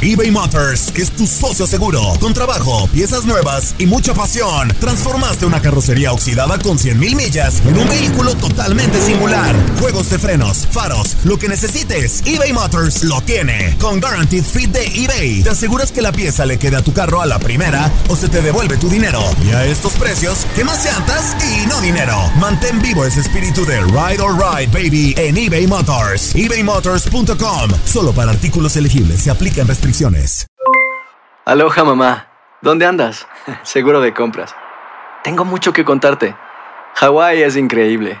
eBay Motors es tu socio seguro. Con trabajo, piezas nuevas y mucha pasión, transformaste una carrocería oxidada con 100 mil millas en un vehículo totalmente. Juegos de frenos, faros, lo que necesites, eBay Motors lo tiene. Con Guaranteed Fit de eBay, te aseguras que la pieza le quede a tu carro a la primera o se te devuelve tu dinero. Y a estos precios, ¿qué más llantas y no dinero? Mantén vivo ese espíritu de Ride or Ride, baby, en eBay Motors. ebaymotors.com. Solo para artículos elegibles se aplican restricciones. Aloha, mamá. ¿Dónde andas? Seguro de compras. Tengo mucho que contarte. Hawái es increíble.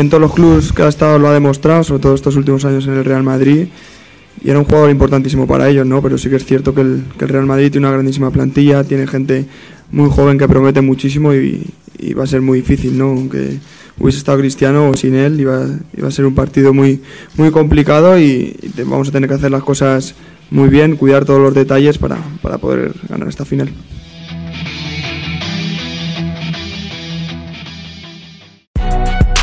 en todos los clubes que ha estado lo ha demostrado, sobre todo estos últimos años en el Real Madrid. Y era un jugador importantísimo para ellos, ¿no? Pero sí que es cierto que el, Real Madrid tiene una grandísima plantilla, tiene gente muy joven que promete muchísimo y, va a ser muy difícil, ¿no? Aunque hubiese estado Cristiano o sin él, iba, iba a ser un partido muy, muy complicado y, vamos a tener que hacer las cosas muy bien, cuidar todos los detalles para, para poder ganar esta final.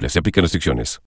elegibles. Se aplican restricciones.